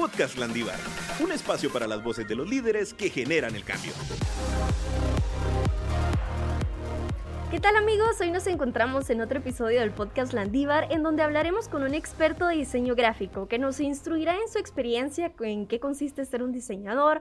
Podcast Landívar, un espacio para las voces de los líderes que generan el cambio. ¿Qué tal amigos? Hoy nos encontramos en otro episodio del podcast Landívar en donde hablaremos con un experto de diseño gráfico que nos instruirá en su experiencia en qué consiste ser un diseñador,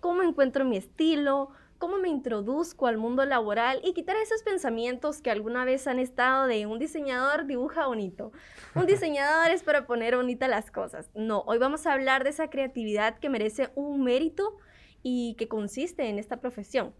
cómo encuentro mi estilo, cómo me introduzco al mundo laboral y quitar esos pensamientos que alguna vez han estado de un diseñador dibuja bonito, un diseñador es para poner bonitas las cosas. No, hoy vamos a hablar de esa creatividad que merece un mérito y que consiste en esta profesión.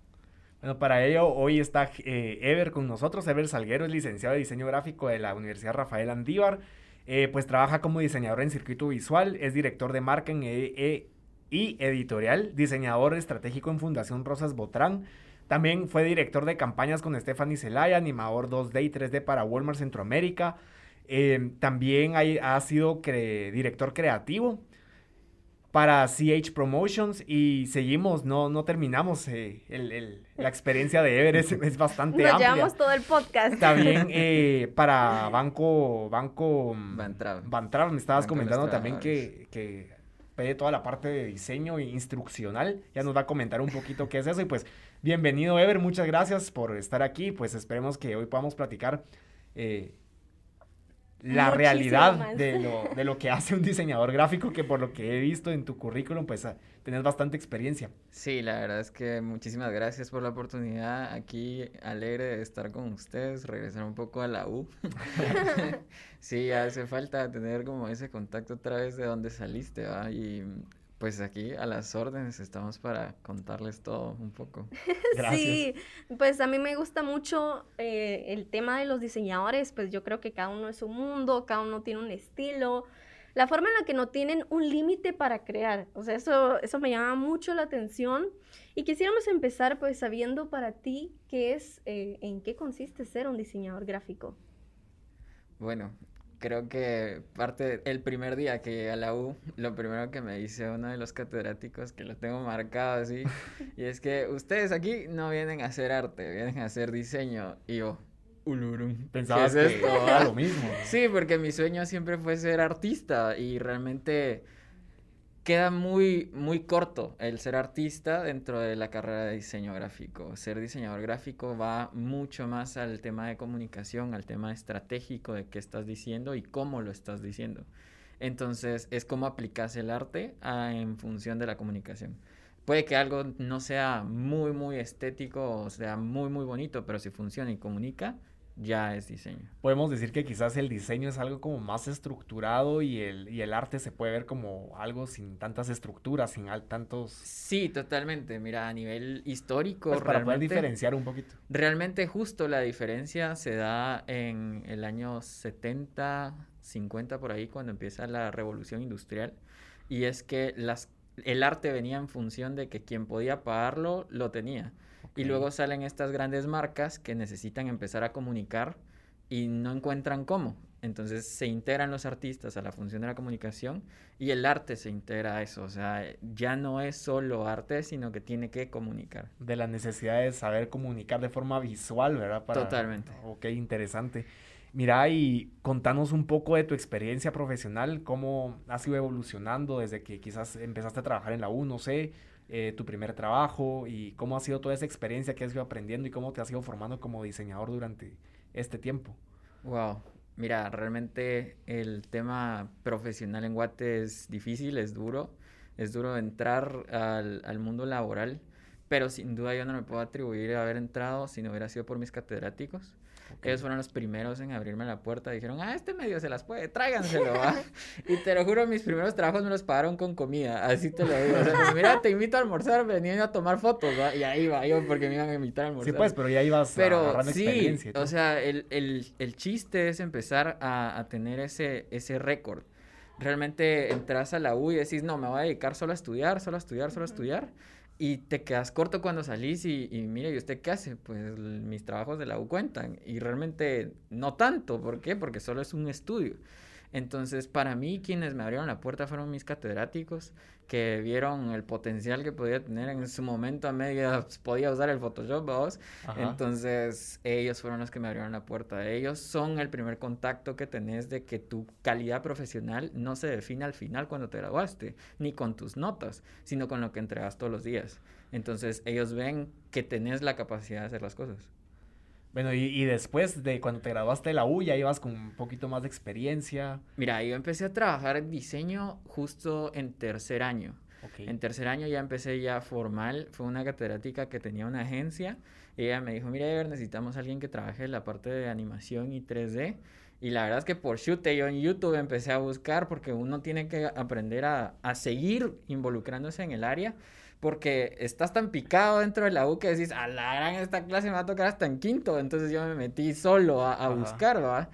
Bueno, para ello hoy está eh, Ever con nosotros. Ever Salguero es licenciado de diseño gráfico de la Universidad Rafael Andívar. Eh, pues trabaja como diseñador en circuito visual, es director de marca en e y editorial, diseñador estratégico en Fundación Rosas Botrán. También fue director de campañas con Stephanie Zelaya, animador 2D y 3D para Walmart Centroamérica. Eh, también ha sido director creativo para CH Promotions y seguimos, no, no terminamos. Eh, la experiencia de Ever es, bastante Nos amplia. llevamos todo el podcast. También eh, para Banco, Banco Bantrav. me estabas comentando también que, que pide toda la parte de diseño e instruccional. Ya nos va a comentar un poquito qué es eso. Y pues, bienvenido Ever, muchas gracias por estar aquí. Pues esperemos que hoy podamos platicar eh, la realidad de lo, de lo, que hace un diseñador gráfico, que por lo que he visto en tu currículum, pues ah, tenés bastante experiencia. Sí, la verdad es que muchísimas gracias por la oportunidad. Aquí alegre de estar con ustedes, regresar un poco a la U. sí, hace falta tener como ese contacto otra vez de donde saliste, ¿va? Y pues aquí a las órdenes estamos para contarles todo un poco. Gracias. Sí, pues a mí me gusta mucho eh, el tema de los diseñadores, pues yo creo que cada uno es un mundo, cada uno tiene un estilo, la forma en la que no tienen un límite para crear, o sea, eso, eso me llama mucho la atención y quisiéramos empezar pues sabiendo para ti qué es, eh, en qué consiste ser un diseñador gráfico. Bueno, creo que parte el primer día que llegué a la U, lo primero que me dice uno de los catedráticos, que lo tengo marcado así, y es que ustedes aquí no vienen a hacer arte, vienen a hacer diseño. Y yo, ulurum. Pensabas que era lo mismo. Sí, porque mi sueño siempre fue ser artista y realmente queda muy, muy corto el ser artista dentro de la carrera de diseño gráfico. Ser diseñador gráfico va mucho más al tema de comunicación, al tema estratégico de qué estás diciendo y cómo lo estás diciendo. Entonces, es cómo aplicas el arte en función de la comunicación. Puede que algo no sea muy, muy estético o sea muy, muy bonito, pero si funciona y comunica, ya es diseño. Podemos decir que quizás el diseño es algo como más estructurado y el, y el arte se puede ver como algo sin tantas estructuras, sin tantos... Sí, totalmente. Mira, a nivel histórico... Pues para poder diferenciar un poquito. Realmente justo la diferencia se da en el año 70, 50 por ahí, cuando empieza la revolución industrial. Y es que las, el arte venía en función de que quien podía pagarlo, lo tenía. Y luego salen estas grandes marcas que necesitan empezar a comunicar y no encuentran cómo. Entonces se integran los artistas a la función de la comunicación y el arte se integra a eso. O sea, ya no es solo arte, sino que tiene que comunicar. De la necesidad de saber comunicar de forma visual, ¿verdad? Totalmente. Ok, interesante. Mira, y contanos un poco de tu experiencia profesional, cómo has ido evolucionando desde que quizás empezaste a trabajar en la U, no sé, eh, tu primer trabajo y cómo ha sido toda esa experiencia que has ido aprendiendo y cómo te has ido formando como diseñador durante este tiempo. Wow, mira, realmente el tema profesional en Guate es difícil, es duro, es duro entrar al, al mundo laboral, pero sin duda yo no me puedo atribuir a haber entrado si no hubiera sido por mis catedráticos. Ellos fueron los primeros en abrirme la puerta. Dijeron, ah, este medio se las puede, tráiganselo, ¿va? y te lo juro, mis primeros trabajos me los pagaron con comida. Así te lo digo. O sea, mira, te invito a almorzar, venían a tomar fotos, ¿va? Y ahí iba yo porque me iban a invitar a almorzar. Sí, pues, pero ya ibas pero, agarrando sí, experiencia. O sea, el, el, el, chiste es empezar a, a tener ese, ese récord realmente entras a la U y decís, no, me voy a dedicar solo a estudiar, solo a estudiar, solo a estudiar y te quedas corto cuando salís y, y mire, ¿y usted qué hace? Pues mis trabajos de la U cuentan y realmente no tanto, ¿por qué? Porque solo es un estudio. Entonces, para mí, quienes me abrieron la puerta fueron mis catedráticos, que vieron el potencial que podía tener en su momento a media, podía usar el Photoshop, vamos. Entonces, ellos fueron los que me abrieron la puerta. Ellos son el primer contacto que tenés de que tu calidad profesional no se define al final cuando te graduaste, ni con tus notas, sino con lo que entregas todos los días. Entonces, ellos ven que tenés la capacidad de hacer las cosas. Bueno, y, después de cuando te graduaste de la U, ya ibas con un poquito más de experiencia. Mira, yo empecé a trabajar en diseño justo en tercer año. En tercer año ya empecé ya formal. Fue una catedrática que tenía una agencia. Ella me dijo, mira, Ever, necesitamos a alguien que trabaje en la parte de animación y 3D. Y la verdad es que por chute yo en YouTube empecé a buscar porque uno tiene que aprender a, a seguir involucrándose en el área porque estás tan picado dentro de la U que decís, a la gran esta clase me va a tocar hasta en quinto, entonces yo me metí solo a, a buscar, ¿va?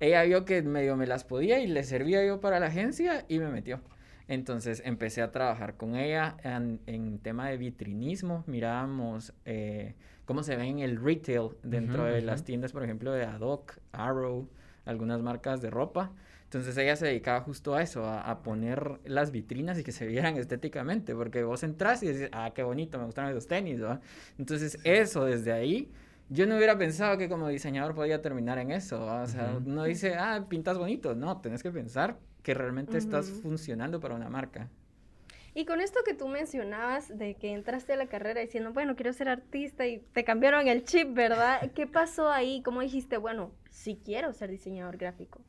Ella vio que medio me las podía y le servía yo para la agencia y me metió. Entonces empecé a trabajar con ella en, en tema de vitrinismo, mirábamos eh, cómo se ve en el retail dentro de las tiendas, por ejemplo, de Adoc, Arrow, algunas marcas de ropa. Entonces ella se dedicaba justo a eso, a, poner las vitrinas y que se vieran estéticamente, porque vos entras y decís, ah, qué bonito, me gustan esos tenis, ¿no? Entonces eso, desde ahí, yo no hubiera pensado que como diseñador podía terminar en eso, o sea, uno dice, ah, pintas bonito, no, tenés que pensar que realmente estás funcionando para una marca. Y con esto que tú mencionabas de que entraste a la carrera diciendo, bueno, quiero ser artista y te cambiaron el chip, ¿verdad? ¿Qué pasó ahí? ¿Cómo dijiste, bueno, sí quiero ser diseñador gráfico?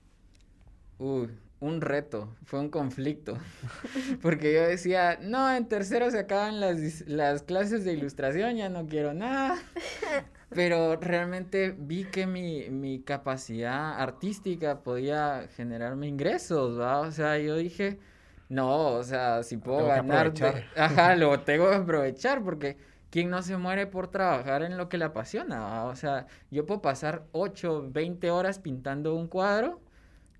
Uy, un reto, fue un conflicto. Porque yo decía, no, en tercero se acaban las, clases de ilustración, ya no quiero nada. Pero realmente vi que mi, mi capacidad artística podía generarme ingresos, ¿va? O sea, yo dije, no, o sea, si puedo ganar, ajá, lo tengo que aprovechar porque ¿quién no se muere por trabajar en lo que le apasiona? O sea, yo puedo pasar 8, 20 horas pintando un cuadro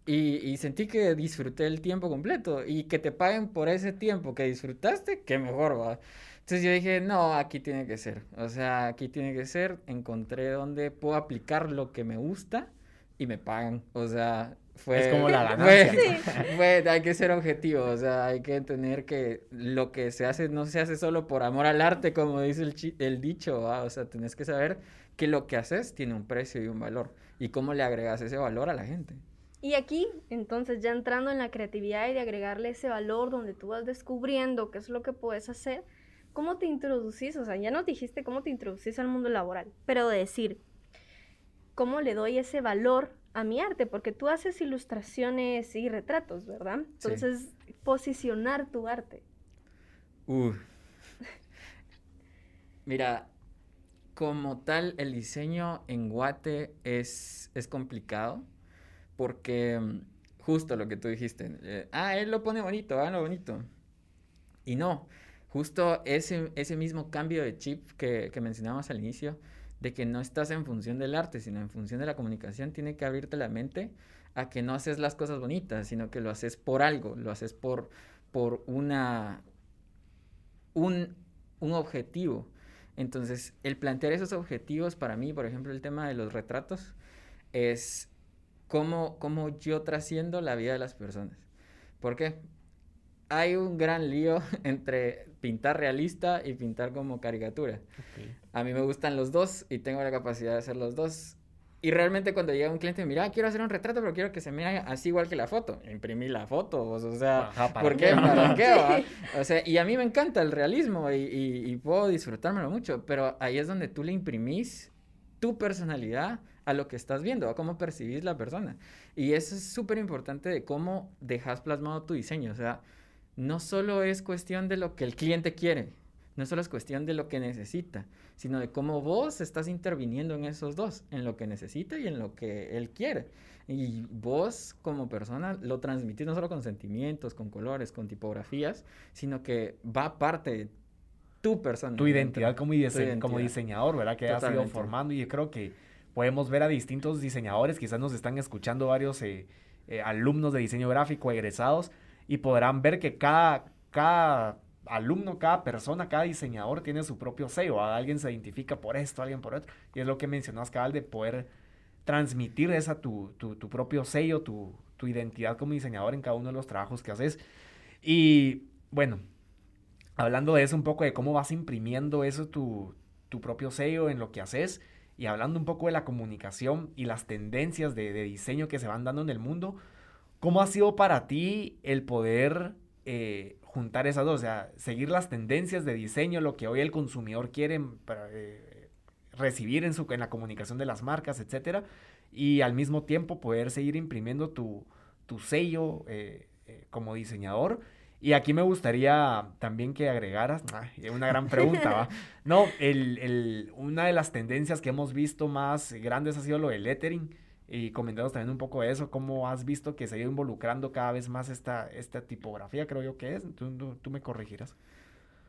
y, sentí que disfruté el tiempo completo y que te paguen por ese tiempo que disfrutaste, qué mejor va. Entonces yo dije, no, aquí tiene que ser. O sea, aquí tiene que ser. Encontré donde puedo aplicar lo que me gusta y me pagan. O sea, fue... Es como la ganancia. Fue, hay que ser objetivo. O sea, hay que entender que lo que se hace no se hace solo por amor al arte, como dice el, el dicho. O sea, tenés que saber que lo que haces tiene un precio y un valor. Y cómo le agregas ese valor a la gente. Y aquí, entonces, ya entrando en la creatividad y de agregarle ese valor donde tú vas descubriendo qué es lo que puedes hacer, ¿cómo te introducís? O sea, ya nos dijiste cómo te introducís al mundo laboral, pero de decir, ¿cómo le doy ese valor a mi arte? Porque tú haces ilustraciones y retratos, ¿verdad? Entonces, posicionar tu arte. Uh. Mira, como tal, el diseño en Guate es, es complicado porque mm, justo lo que tú dijiste, eh, ah, él lo pone bonito, ah, lo bonito. Y no, justo ese, ese mismo cambio de chip que, que mencionábamos al inicio, de que no estás en función del arte, sino en función de la comunicación, tiene que abrirte la mente a que no haces las cosas bonitas, sino que lo haces por algo, lo haces por, por una, un, un objetivo. Entonces, el plantear esos objetivos para mí, por ejemplo, el tema de los retratos, es cómo, cómo yo trasciendo la vida de las personas. ¿Por qué? Hay un gran lío entre pintar realista y pintar como caricatura. A mí me gustan los dos y tengo la capacidad de hacer los dos. Y realmente cuando llega un cliente, mira, quiero hacer un retrato, pero quiero que se mire así igual que la foto. Imprimí la foto, o sea, ¿por qué? ¿Para qué? O sea, y a mí me encanta el realismo y, y, y puedo disfrutármelo mucho, pero ahí es donde tú le imprimís tu personalidad a lo que estás viendo, a cómo percibís la persona. Y eso es súper importante de cómo dejas plasmado tu diseño. O sea, no solo es cuestión de lo que el cliente quiere, no solo es cuestión de lo que necesita, sino de cómo vos estás interviniendo en esos dos, en lo que necesita y en lo que él quiere. Y vos como persona lo transmitís no solo con sentimientos, con colores, con tipografías, sino que va parte de tu persona. Tu identidad, como, como diseñador, ¿verdad? Que has ido formando y yo creo que podemos ver a distintos diseñadores, quizás nos están escuchando varios eh, eh, alumnos de diseño gráfico egresados y podrán ver que cada, cada alumno, cada persona, cada diseñador tiene su propio sello. Alguien se identifica por esto, alguien por otro. Y es lo que mencionabas, cabal, de poder transmitir esa tu, propio sello, tu, identidad como diseñador en cada uno de los trabajos que haces. Y bueno, hablando de eso un poco, de cómo vas imprimiendo eso, tu, propio sello en lo que haces, y hablando un poco de la comunicación y las tendencias de, diseño que se van dando en el mundo, ¿cómo ha sido para ti el poder eh, juntar esas dos? O sea, seguir las tendencias de diseño, lo que hoy el consumidor quiere para, eh, recibir en, su, en la comunicación de las marcas, etcétera, y al mismo tiempo poder seguir imprimiendo tu, sello eh, como diseñador. Y aquí me gustaría también que agregaras, una gran pregunta, ¿va? No, el, el, una de las tendencias que hemos visto más grandes ha sido lo del lettering. Y comentamos también un poco de eso, cómo has visto que se ha ido involucrando cada vez más esta, esta tipografía, creo yo que es. Tú, tú, me corregirás.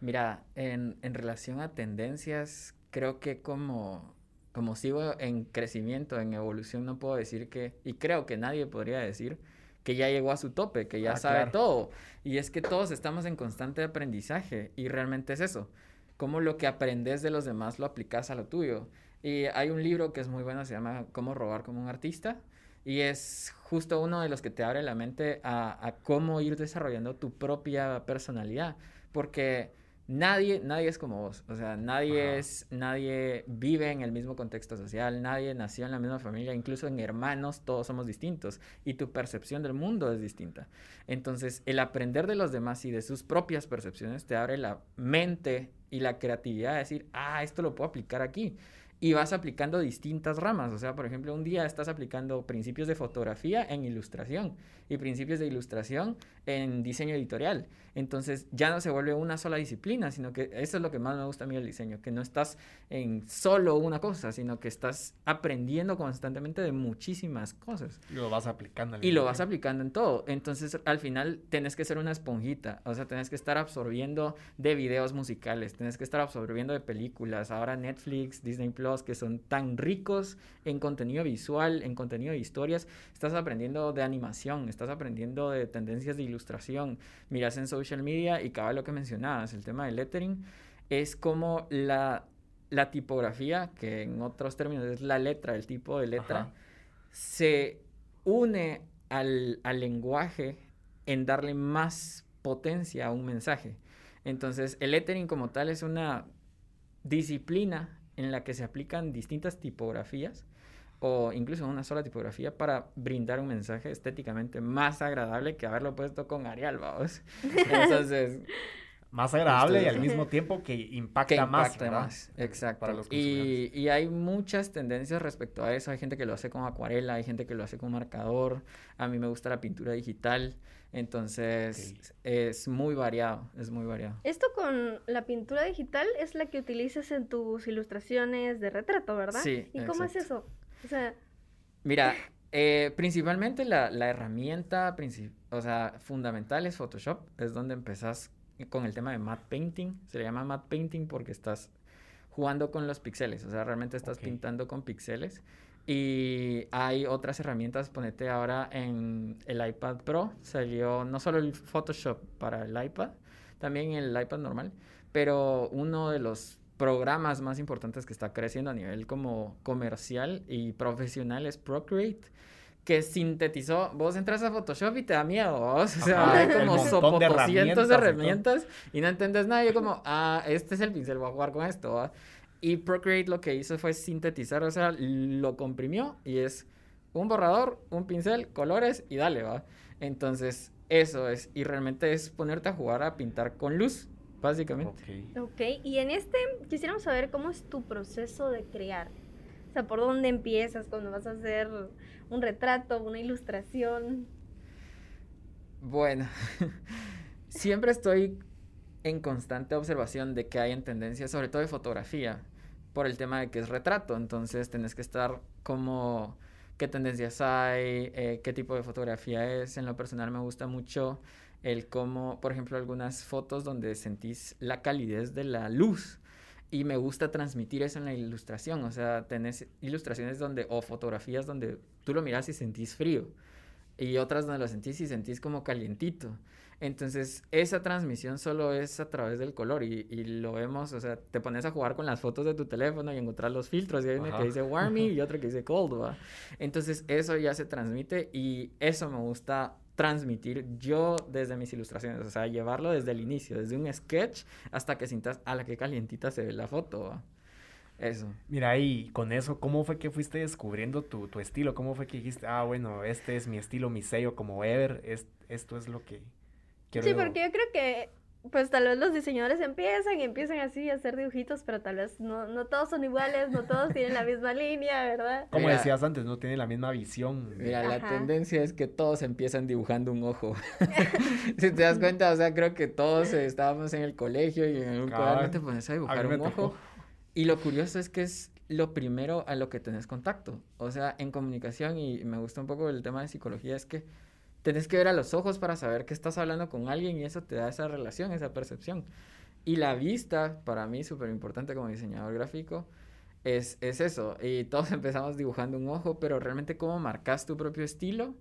Mira, en, en relación a tendencias, creo que como, como sigo en crecimiento, en evolución, no puedo decir que, y creo que nadie podría decir que ya llegó a su tope, que ya ah, sabe todo. Y es que todos estamos en constante aprendizaje y realmente es eso. Cómo lo que aprendes de los demás lo aplicas a lo tuyo. Y hay un libro que es muy bueno, se llama Cómo robar como un artista. Y es justo uno de los que te abre la mente a, a cómo ir desarrollando tu propia personalidad. Porque nadie, nadie es como vos. O sea, nadie es, nadie vive en el mismo contexto social, nadie nació en la misma familia, incluso en hermanos todos somos distintos y tu percepción del mundo es distinta. Entonces, el aprender de los demás y de sus propias percepciones te abre la mente y la creatividad de decir, ah, esto lo puedo aplicar aquí y vas aplicando distintas ramas. O sea, por ejemplo, un día estás aplicando principios de fotografía en ilustración y principios de ilustración en diseño editorial. Entonces ya no se vuelve una sola disciplina, sino que eso es lo que más me gusta a mí del diseño, que no estás en solo una cosa, sino que estás aprendiendo constantemente de muchísimas cosas. Y lo vas aplicando. y lo vas aplicando en todo. Entonces al final tienes que ser una esponjita, o sea, tienes que estar absorbiendo de videos musicales, tienes que estar absorbiendo de películas, ahora Netflix, Disney Plus, que son tan ricos en contenido visual, en contenido de historias, estás aprendiendo de animación, estás aprendiendo de tendencias de ilustración, miras en social media y cada lo que mencionabas, el tema del lettering, es como la, la tipografía, que en otros términos es la letra, el tipo de letra, se une al, al lenguaje en darle más potencia a un mensaje. Entonces, el lettering como tal es una disciplina en la que se aplican distintas tipografías o incluso una sola tipografía para brindar un mensaje estéticamente más agradable que haberlo puesto con Arial, vamos. Entonces... más agradable y al mismo tiempo que impacta, más, más. Exacto. Para los y, y, hay muchas tendencias respecto a eso. Hay gente que lo hace con acuarela, hay gente que lo hace con marcador. A mí me gusta la pintura digital. Entonces es muy variado, es muy variado. Esto con la pintura digital es la que utilizas en tus ilustraciones de retrato, ¿verdad? Sí. ¿Y cómo es eso? O sea... Mira, eh, principalmente la, la herramienta o sea, fundamental es Photoshop, es donde empezás con el tema de matte painting, se le llama matte painting porque estás jugando con los píxeles, o sea, realmente estás pintando con píxeles. Y hay otras herramientas, ponete ahora en el iPad Pro, salió no solo el Photoshop para el iPad, también el iPad normal, pero uno de los programas más importantes que está creciendo a nivel como comercial y profesional es Procreate que sintetizó, vos entras a Photoshop y te da miedo, o sea, hay como sopo, de herramientas y, no entiendes nada, yo como, ah, este es el pincel, voy a jugar con esto, y Procreate lo que hizo fue sintetizar, o sea, lo comprimió y es un borrador, un pincel, colores y dale, va, entonces eso es, y realmente es ponerte a jugar a pintar con luz, básicamente. Ok, y en este quisiéramos saber cómo es tu proceso de crear. O sea, ¿por dónde empiezas cuando vas a hacer un retrato, una ilustración? Bueno, siempre estoy en constante observación de que hay en tendencias, sobre todo de fotografía, por el tema de que es retrato. Entonces, tenés que estar como qué tendencias hay, eh, qué tipo de fotografía es. En lo personal me gusta mucho el cómo, por ejemplo, algunas fotos donde sentís la calidez de la luz y me gusta transmitir eso en la ilustración, o sea, tenés ilustraciones donde, o fotografías donde tú lo miras y sentís frío. y otras donde lo sentís y sentís como calientito. Entonces, esa transmisión solo es a través del color y, y, lo vemos, o sea, te pones a jugar con las fotos de tu teléfono y encontrar los filtros y hay uno que dice warmy y otro que dice cold, ¿va? Entonces, eso ya se transmite y eso me gusta transmitir yo desde mis ilustraciones, o sea, llevarlo desde el inicio, desde un sketch hasta que sientas a la que calientita se ve la foto, ¿va? Eso. Mira, y con eso, ¿cómo fue que fuiste descubriendo tu, tu, estilo? ¿Cómo fue que dijiste, ah, bueno, este es mi estilo, mi sello como Ever, es, esto es lo que Sí, porque yo creo que pues tal vez los diseñadores empiezan y empiezan así a hacer dibujitos, pero tal vez no, no todos son iguales, no todos tienen la misma línea, ¿verdad? Como decías antes, no tienen la misma visión. Mira, la tendencia es que todos empiezan dibujando un ojo. si te das cuenta, o sea, creo que todos estábamos en el colegio y en un cuaderno te pones a dibujar un ojo. Y lo curioso es que es lo primero a lo que tenés contacto. O sea, en comunicación, y me gusta un poco el tema de psicología, es que tenés que ver a los ojos para saber que estás hablando con alguien y eso te da esa relación, esa percepción. Y la vista, para mí, súper importante como diseñador gráfico, es, es, eso. Y todos empezamos dibujando un ojo, pero realmente cómo marcas tu propio estilo,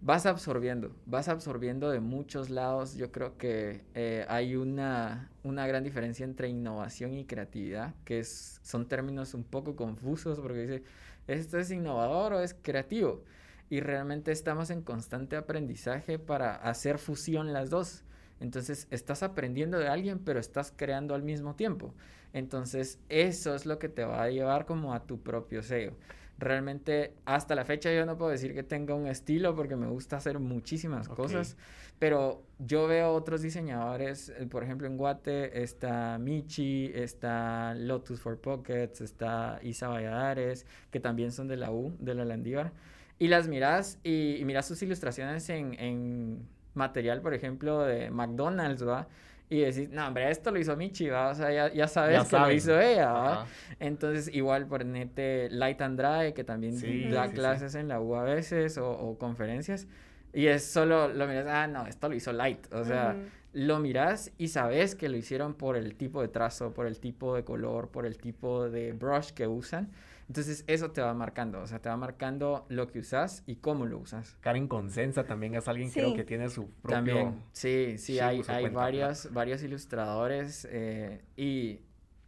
vas absorbiendo, vas absorbiendo de muchos lados. Yo creo que eh, hay una, una gran diferencia entre innovación y creatividad, que es, son términos un poco confusos porque dice, ¿esto es innovador o es creativo? Y realmente estamos en constante aprendizaje para hacer fusión las dos. Entonces estás aprendiendo de alguien, pero estás creando al mismo tiempo. Entonces eso es lo que te va a llevar como a tu propio sello. Realmente hasta la fecha yo no puedo decir que tenga un estilo porque me gusta hacer muchísimas cosas, pero yo veo otros diseñadores, eh, por ejemplo en Guate está Michi, está Lotus for Pockets, está Isa Valladares, que también son de la U, de la Landívar y las miras y, miras sus ilustraciones en, en, material, por ejemplo, de McDonald's, ¿va? Y decís, no, hombre, esto lo hizo Michi, ¿va? O sea, ya, ya sabes que lo hizo ella, ¿va? Entonces, igual por nete Light and Dry, que también da clases en la U a veces, o, o, conferencias. Y es solo, lo miras, ah, no, esto lo hizo Light. O sea, lo miras y sabes que lo hicieron por el tipo de trazo, por el tipo de color, por el tipo de brush que usan. Entonces eso te va marcando, o sea, te va marcando lo que usas y cómo lo usas. Karen Consensa también es alguien creo que tiene su propio... También, sí, sí, hay, hay varios, varios ilustradores eh, y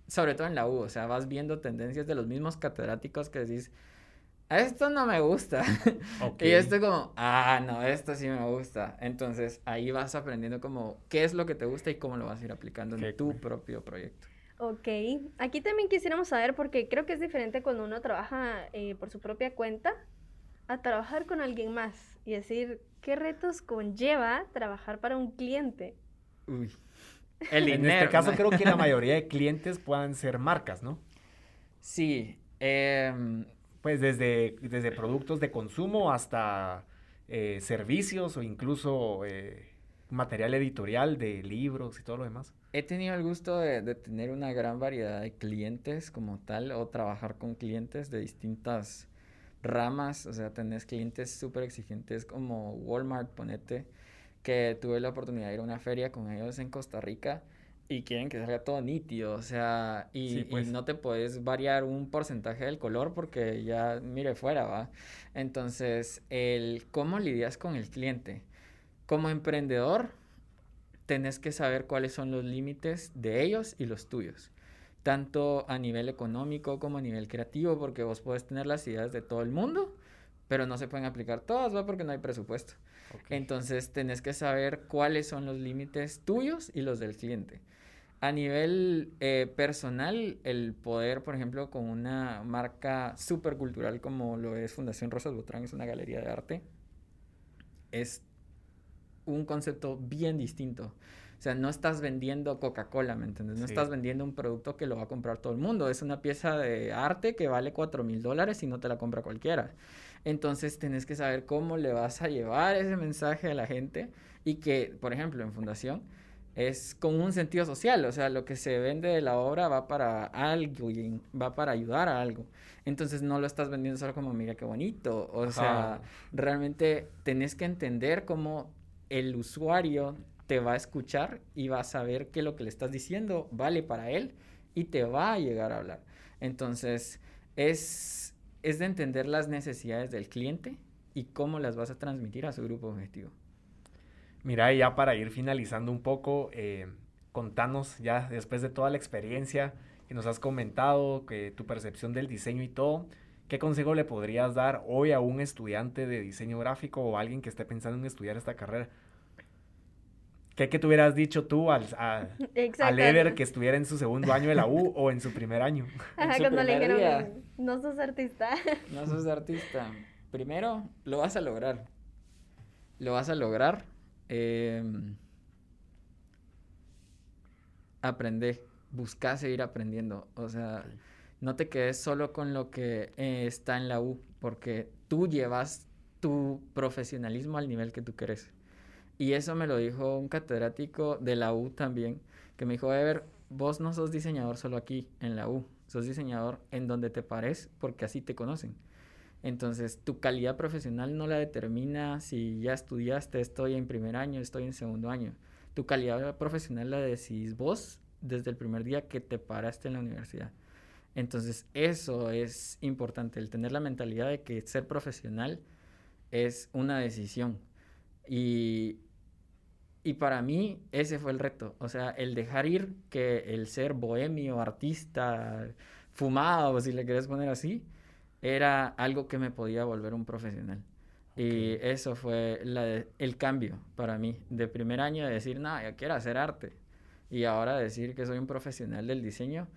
sobre todo en la U, o sea, vas viendo tendencias de los mismos catedráticos que decís, esto no me gusta. y esto como, ah, no, esto sí me gusta. Entonces ahí vas aprendiendo como qué es lo que te gusta y cómo lo vas a ir aplicando en tu propio proyecto. Ok, aquí también quisiéramos saber, porque creo que es diferente cuando uno trabaja eh, por su propia cuenta a trabajar con alguien más y decir, ¿qué retos conlleva trabajar para un cliente? Uy, el dinero. En este caso creo que la mayoría de clientes puedan ser marcas, ¿no? Sí, em, pues desde, desde productos de consumo hasta eh, servicios o incluso eh, material editorial de libros y todo lo demás. He tenido el gusto de, tener una gran variedad de clientes como tal o trabajar con clientes de distintas ramas, o sea, tenés clientes súper exigentes como Walmart, ponete, que tuve la oportunidad de ir a una feria con ellos en Costa Rica y quieren que salga todo nítido, o sea, y, pues. no te puedes variar un porcentaje del color porque ya mire fuera, ¿va? Entonces, el cómo lidias con el cliente. Como emprendedor, tenés que saber cuáles son los límites de ellos y los tuyos, tanto a nivel económico como a nivel creativo, porque vos puedes tener las ideas de todo el mundo, pero no se pueden aplicar todas, ¿va? Porque no hay presupuesto. Entonces, tenés que saber cuáles son los límites tuyos y los del cliente. A nivel eh, personal, el poder, por ejemplo, con una marca súper cultural como lo es Fundación Rosas Botrán, es una galería de arte, es un concepto bien distinto. O sea, no estás vendiendo Coca-Cola, ¿me entiendes? No estás vendiendo un producto que lo va a comprar todo el mundo. Es una pieza de arte que vale 4 mil dólares y no te la compra cualquiera. Entonces, tenés que saber cómo le vas a llevar ese mensaje a la gente y que, por ejemplo, en Fundación es con un sentido social, o sea, lo que se vende de la obra va para algo, va para ayudar a algo. Entonces no lo estás vendiendo solo como, mira qué bonito, o sea, realmente tenés que entender cómo el usuario te va a escuchar y va a saber que lo que le estás diciendo vale para él y te va a llegar a hablar. Entonces, es, es de entender las necesidades del cliente y cómo las vas a transmitir a su grupo objetivo. Mira, ya para ir finalizando un poco, eh, contanos ya después de toda la experiencia que nos has comentado, que tu percepción del diseño y todo, ¿qué consejo le podrías dar hoy a un estudiante de diseño gráfico o a alguien que esté pensando en estudiar esta carrera? ¿Qué, qué te hubieras dicho tú al, a, al Ever que estuviera en su segundo año de la U o en su primer año? Ajá, cuando le dijeron, no sos artista. No sos artista. Primero, lo vas a lograr. Lo vas a lograr. Eh, aprende, busca seguir aprendiendo. O sea, no te quedes solo con lo que eh, está en la U, porque tú llevas tu profesionalismo al nivel que tú quieres. Y eso me lo dijo un catedrático de la U también, que me dijo, Ever, vos no sos diseñador solo aquí, en la U, sos diseñador en donde te pares, porque así te conocen. Entonces, tu calidad profesional no la determina si ya estudiaste, estoy en primer año, estoy en segundo año. Tu calidad profesional la decís vos desde el primer día que te paraste en la universidad. Entonces, eso es importante, el tener la mentalidad de que ser profesional es una decisión. Y, y para mí ese fue el reto, o sea, el dejar ir que el ser bohemio, artista, fumado, si le querés poner así, era algo que me podía volver un profesional. Y eso fue el cambio para mí, de primer año de decir, no, yo quiero hacer arte. Y ahora decir que soy un profesional del diseño,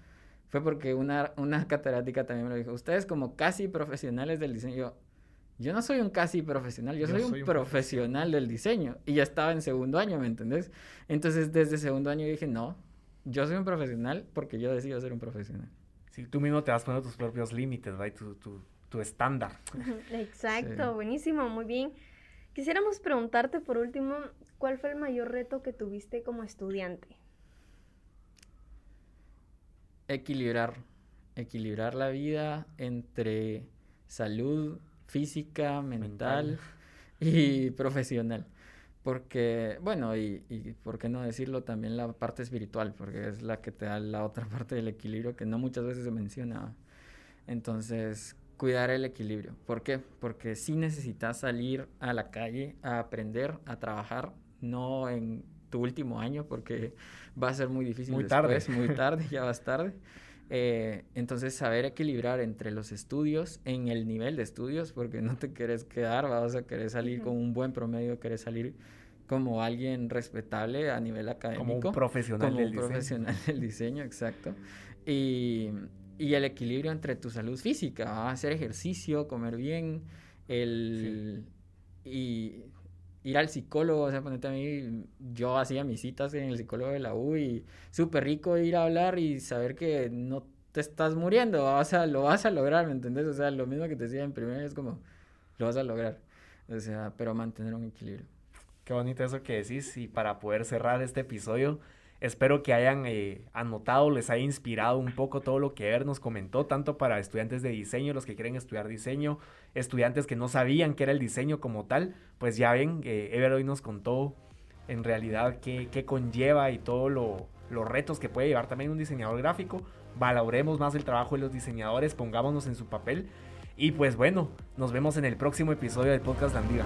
fue porque una, una catedrática también me lo dijo, ustedes como casi profesionales del diseño, yo, no soy un casi profesional, yo, soy, un, profesional del diseño. Y ya estaba en segundo año, ¿me entendés? Entonces desde segundo año dije, no, yo soy un profesional porque yo decido ser un profesional. Sí, tú mismo te vas poniendo tus propios límites, ¿verdad? Tu, tu, tu estándar. Exacto, buenísimo, muy bien. Quisiéramos preguntarte por último, ¿cuál fue el mayor reto que tuviste como estudiante? Equilibrar, equilibrar la vida entre salud física, mental, y profesional. Porque, bueno, y, y, por qué no decirlo también la parte espiritual, porque es la que te da la otra parte del equilibrio que no muchas veces se menciona. Entonces, cuidar el equilibrio. ¿Por qué? Porque sí necesitas salir a la calle a aprender, a trabajar, no en tu último año, porque va a ser muy difícil muy después, tarde. muy tarde, ya vas tarde. Eh, entonces, saber equilibrar entre los estudios, en el nivel de estudios, porque no te querés quedar, vas a querer salir con un buen promedio, querés salir como alguien respetable a nivel académico. Como un profesional como del un profesional del diseño, exacto. Y y el equilibrio entre tu salud física, hacer ejercicio, comer bien, el y ir al psicólogo, o sea, ponete a mí, yo hacía mis citas en el psicólogo de la U y súper rico ir a hablar y saber que no te estás muriendo, o sea, lo vas a lograr, ¿me entendés? O sea, lo mismo que te decía en primer es como, lo vas a lograr, o sea, pero mantener un equilibrio. Qué bonito eso que decís y para poder cerrar este episodio, Espero que hayan eh, anotado, les haya inspirado un poco todo lo que Ever nos comentó, tanto para estudiantes de diseño, los que quieren estudiar diseño, estudiantes que no sabían qué era el diseño como tal, pues ya ven, eh, Ever hoy nos contó en realidad qué, qué conlleva y todos lo, los retos que puede llevar también un diseñador gráfico. Valoremos más el trabajo de los diseñadores, pongámonos en su papel. Y pues bueno, nos vemos en el próximo episodio del podcast Landiva.